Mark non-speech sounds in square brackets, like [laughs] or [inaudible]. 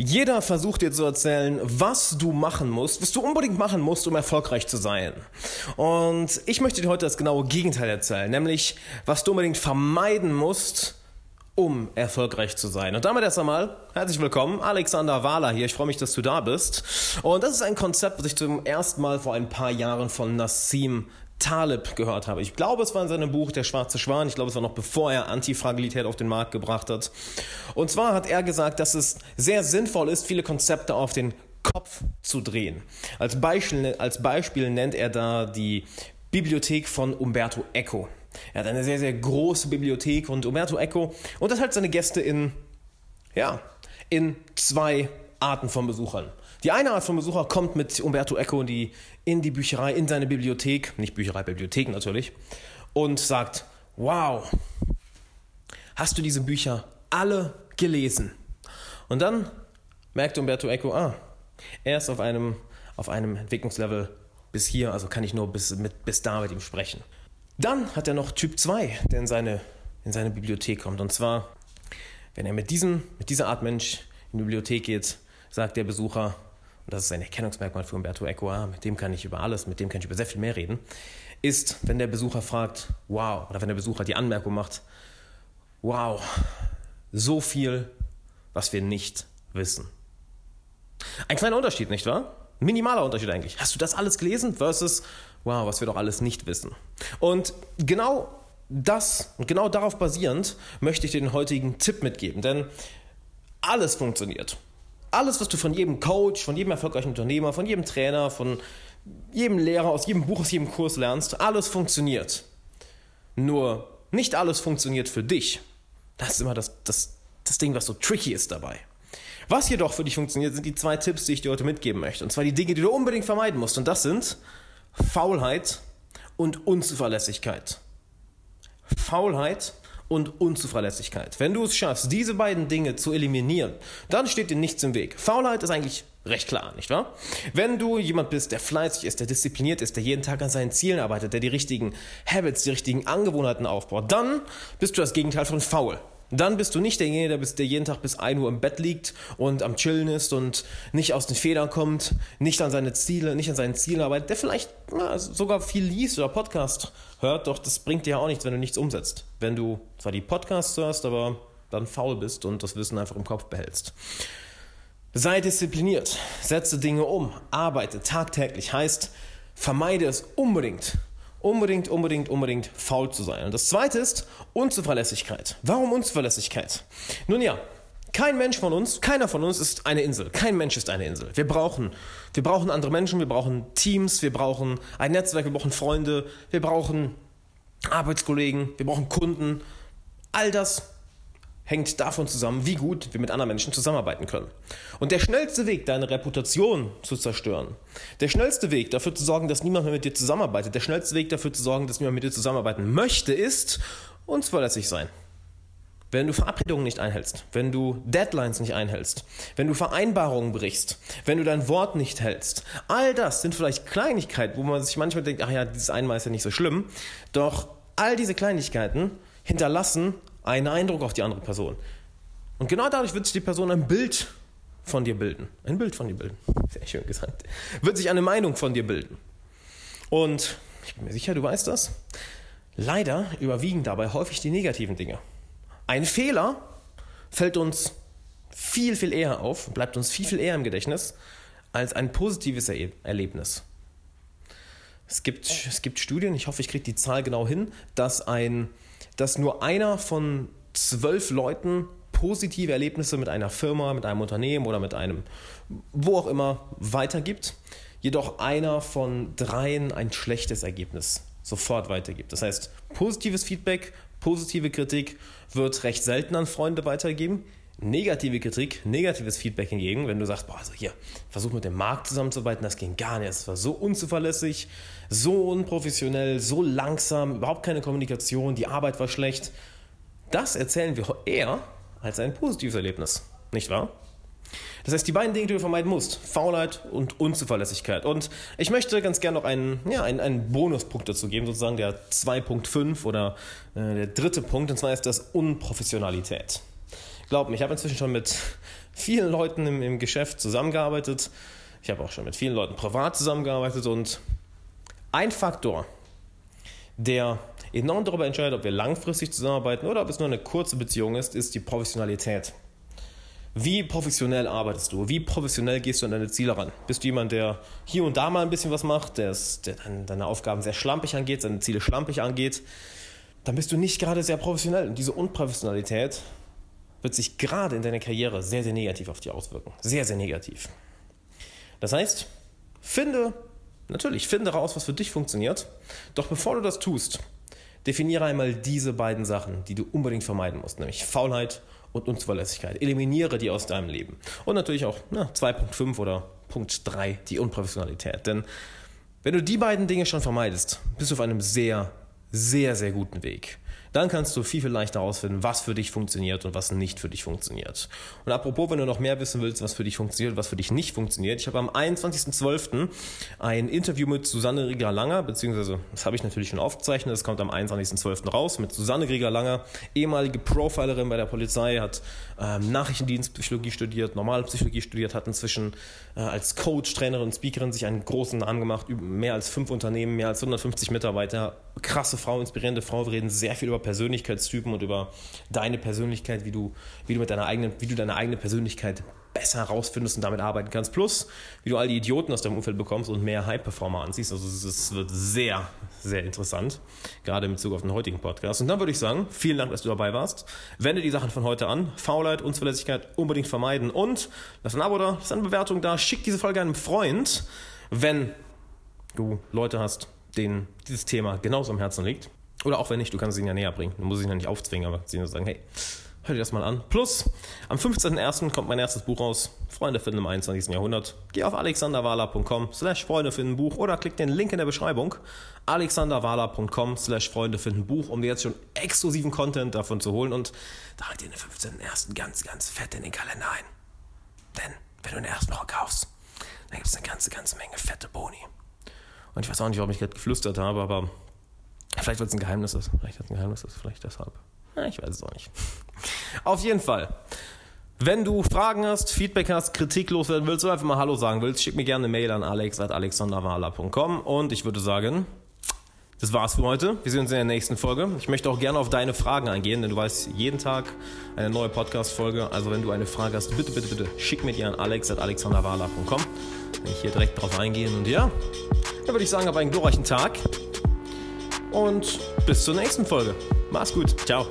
Jeder versucht dir zu erzählen, was du machen musst, was du unbedingt machen musst, um erfolgreich zu sein. Und ich möchte dir heute das genaue Gegenteil erzählen, nämlich was du unbedingt vermeiden musst, um erfolgreich zu sein. Und damit erst einmal herzlich willkommen, Alexander Wahler hier. Ich freue mich, dass du da bist. Und das ist ein Konzept, was ich zum ersten Mal vor ein paar Jahren von Nassim Taleb gehört habe. Ich glaube, es war in seinem Buch Der schwarze Schwan. Ich glaube, es war noch bevor er Antifragilität auf den Markt gebracht hat. Und zwar hat er gesagt, dass es sehr sinnvoll ist, viele Konzepte auf den Kopf zu drehen. Als Beispiel, als Beispiel nennt er da die Bibliothek von Umberto Eco. Er hat eine sehr, sehr große Bibliothek und Umberto Eco unterteilt seine Gäste in, ja, in zwei Arten von Besuchern. Die eine Art von Besucher kommt mit Umberto Eco in die, in die Bücherei, in seine Bibliothek, nicht Bücherei, Bibliothek natürlich, und sagt, wow, hast du diese Bücher alle gelesen? Und dann merkt Umberto Eco, ah, er ist auf einem, auf einem Entwicklungslevel bis hier, also kann ich nur bis, mit, bis da mit ihm sprechen. Dann hat er noch Typ 2, der in seine, in seine Bibliothek kommt. Und zwar, wenn er mit, diesem, mit dieser Art Mensch in die Bibliothek geht, sagt der Besucher, und das ist ein Erkennungsmerkmal für Umberto Eco, ah, mit dem kann ich über alles, mit dem kann ich über sehr viel mehr reden, ist, wenn der Besucher fragt, wow, oder wenn der Besucher die Anmerkung macht, wow, so viel, was wir nicht wissen. Ein kleiner Unterschied, nicht wahr? Minimaler Unterschied eigentlich. Hast du das alles gelesen versus, wow, was wir doch alles nicht wissen. Und genau das und genau darauf basierend möchte ich dir den heutigen Tipp mitgeben, denn alles funktioniert alles, was du von jedem Coach, von jedem erfolgreichen Unternehmer, von jedem Trainer, von jedem Lehrer, aus jedem Buch, aus jedem Kurs lernst, alles funktioniert. Nur nicht alles funktioniert für dich. Das ist immer das, das, das Ding, was so tricky ist dabei. Was jedoch für dich funktioniert, sind die zwei Tipps, die ich dir heute mitgeben möchte. Und zwar die Dinge, die du unbedingt vermeiden musst. Und das sind Faulheit und Unzuverlässigkeit. Faulheit und Unzuverlässigkeit. Wenn du es schaffst, diese beiden Dinge zu eliminieren, dann steht dir nichts im Weg. Faulheit ist eigentlich recht klar, nicht wahr? Wenn du jemand bist, der fleißig ist, der diszipliniert ist, der jeden Tag an seinen Zielen arbeitet, der die richtigen Habits, die richtigen Angewohnheiten aufbaut, dann bist du das Gegenteil von faul. Dann bist du nicht derjenige, der, bis, der jeden Tag bis 1 Uhr im Bett liegt und am Chillen ist und nicht aus den Federn kommt, nicht an seine Ziele, nicht an seinen Zielen arbeitet, der vielleicht na, sogar viel liest oder Podcast hört, doch das bringt dir ja auch nichts, wenn du nichts umsetzt. Wenn du zwar die Podcasts hörst, aber dann faul bist und das Wissen einfach im Kopf behältst. Sei diszipliniert, setze Dinge um, arbeite tagtäglich, heißt, vermeide es unbedingt, unbedingt, unbedingt, unbedingt faul zu sein. Und das zweite ist Unzuverlässigkeit. Warum Unzuverlässigkeit? Nun ja, kein Mensch von uns, keiner von uns ist eine Insel. Kein Mensch ist eine Insel. Wir brauchen, wir brauchen andere Menschen, wir brauchen Teams, wir brauchen ein Netzwerk, wir brauchen Freunde, wir brauchen Arbeitskollegen, wir brauchen Kunden. All das hängt davon zusammen, wie gut wir mit anderen Menschen zusammenarbeiten können. Und der schnellste Weg, deine Reputation zu zerstören, der schnellste Weg dafür zu sorgen, dass niemand mehr mit dir zusammenarbeitet, der schnellste Weg dafür zu sorgen, dass niemand mit dir zusammenarbeiten möchte, ist unzuverlässig sein. Wenn du Verabredungen nicht einhältst, wenn du Deadlines nicht einhältst, wenn du Vereinbarungen brichst, wenn du dein Wort nicht hältst, all das sind vielleicht Kleinigkeiten, wo man sich manchmal denkt, ach ja, dieses einmal ist ja nicht so schlimm, doch all diese Kleinigkeiten hinterlassen einen Eindruck auf die andere Person. Und genau dadurch wird sich die Person ein Bild von dir bilden. Ein Bild von dir bilden. Sehr schön gesagt. Wird sich eine Meinung von dir bilden. Und ich bin mir sicher, du weißt das. Leider überwiegen dabei häufig die negativen Dinge. Ein Fehler fällt uns viel, viel eher auf, bleibt uns viel, viel eher im Gedächtnis als ein positives Erlebnis. Es gibt, es gibt Studien, ich hoffe, ich kriege die Zahl genau hin, dass ein dass nur einer von zwölf Leuten positive Erlebnisse mit einer Firma, mit einem Unternehmen oder mit einem, wo auch immer, weitergibt. Jedoch einer von dreien ein schlechtes Ergebnis sofort weitergibt. Das heißt, positives Feedback, positive Kritik wird recht selten an Freunde weitergegeben. Negative Kritik, negatives Feedback hingegen, wenn du sagst, boah, also hier, versuch mit dem Markt zusammenzuarbeiten, das ging gar nicht, es war so unzuverlässig, so unprofessionell, so langsam, überhaupt keine Kommunikation, die Arbeit war schlecht. Das erzählen wir eher als ein positives Erlebnis, nicht wahr? Das heißt, die beiden Dinge, die du vermeiden musst, Faulheit und Unzuverlässigkeit. Und ich möchte ganz gerne noch einen, ja, einen, einen Bonuspunkt dazu geben, sozusagen der 2.5 oder äh, der dritte Punkt, und zwar ist das Unprofessionalität. Glaub mir, ich habe inzwischen schon mit [laughs] vielen Leuten im, im Geschäft zusammengearbeitet. Ich habe auch schon mit vielen Leuten privat zusammengearbeitet und ein Faktor, der enorm darüber entscheidet, ob wir langfristig zusammenarbeiten oder ob es nur eine kurze Beziehung ist, ist die Professionalität. Wie professionell arbeitest du? Wie professionell gehst du an deine Ziele ran? Bist du jemand, der hier und da mal ein bisschen was macht, der, ist, der deine Aufgaben sehr schlampig angeht, seine Ziele schlampig angeht? Dann bist du nicht gerade sehr professionell. Und diese Unprofessionalität wird sich gerade in deiner Karriere sehr, sehr negativ auf dich auswirken. Sehr, sehr negativ. Das heißt, finde, natürlich, finde raus, was für dich funktioniert. Doch bevor du das tust, definiere einmal diese beiden Sachen, die du unbedingt vermeiden musst, nämlich Faulheit und Unzuverlässigkeit. Eliminiere die aus deinem Leben. Und natürlich auch ne, 2.5 oder Punkt 3, die Unprofessionalität. Denn wenn du die beiden Dinge schon vermeidest, bist du auf einem sehr, sehr, sehr guten Weg. Dann kannst du viel, viel leichter herausfinden, was für dich funktioniert und was nicht für dich funktioniert. Und apropos, wenn du noch mehr wissen willst, was für dich funktioniert und was für dich nicht funktioniert, ich habe am 21.12. ein Interview mit Susanne Rieger-Langer, beziehungsweise das habe ich natürlich schon aufgezeichnet, das kommt am 21.12. raus, mit Susanne Rieger-Langer, ehemalige Profilerin bei der Polizei, hat ähm, Nachrichtendienstpsychologie studiert, normale Psychologie studiert, hat inzwischen äh, als Coach, Trainerin und Speakerin sich einen großen Namen gemacht, mehr als fünf Unternehmen, mehr als 150 Mitarbeiter, krasse Frau, inspirierende Frau, wir reden sehr viel über Persönlichkeitstypen und über deine Persönlichkeit, wie du, wie du mit deiner eigenen, wie du deine eigene Persönlichkeit besser herausfindest und damit arbeiten kannst. Plus, wie du all die Idioten aus deinem Umfeld bekommst und mehr High-Performer anziehst. Also es wird sehr, sehr interessant, gerade in Bezug auf den heutigen Podcast. Und dann würde ich sagen, vielen Dank, dass du dabei warst. Wende die Sachen von heute an. Faulheit, Unzuverlässigkeit unbedingt vermeiden und lass ein Abo da, lass eine Bewertung da, schick diese Folge einem Freund, wenn du Leute hast, denen dieses Thema genauso am Herzen liegt. Oder auch wenn nicht, du kannst ihnen ja näher bringen. Du musst ihn ja nicht aufzwingen, aber sie nur sagen, hey, hör dir das mal an. Plus, am 15.01. kommt mein erstes Buch raus, Freunde finden im 21. Jahrhundert. Geh auf alexanderwala.com slash Freunde finden Buch oder klick den Link in der Beschreibung, alexanderwala.com slash Freunde finden Buch, um dir jetzt schon exklusiven Content davon zu holen und trag dir den 15.01. ganz, ganz fett in den Kalender ein. Denn, wenn du der ersten Woche kaufst, dann gibt es eine ganze, ganze Menge fette Boni. Und ich weiß auch nicht, warum ich gerade geflüstert habe, aber Vielleicht, weil es ein Geheimnis ist. Vielleicht, ein Geheimnis ist, vielleicht deshalb. Ja, ich weiß es auch nicht. [laughs] Auf jeden Fall. Wenn du Fragen hast, Feedback hast, Kritik loswerden willst oder einfach mal Hallo sagen willst, schick mir gerne eine Mail an alex.alexanderwala.com und ich würde sagen, das war's für heute. Wir sehen uns in der nächsten Folge. Ich möchte auch gerne auf deine Fragen eingehen, denn du weißt, jeden Tag eine neue Podcast-Folge. Also wenn du eine Frage hast, bitte, bitte, bitte schick mir die an alex.alexanderwala.com. Wenn ich hier direkt drauf eingehen und ja, dann würde ich sagen, hab einen glorreichen Tag und bis zur nächsten Folge. Mach's gut. Ciao.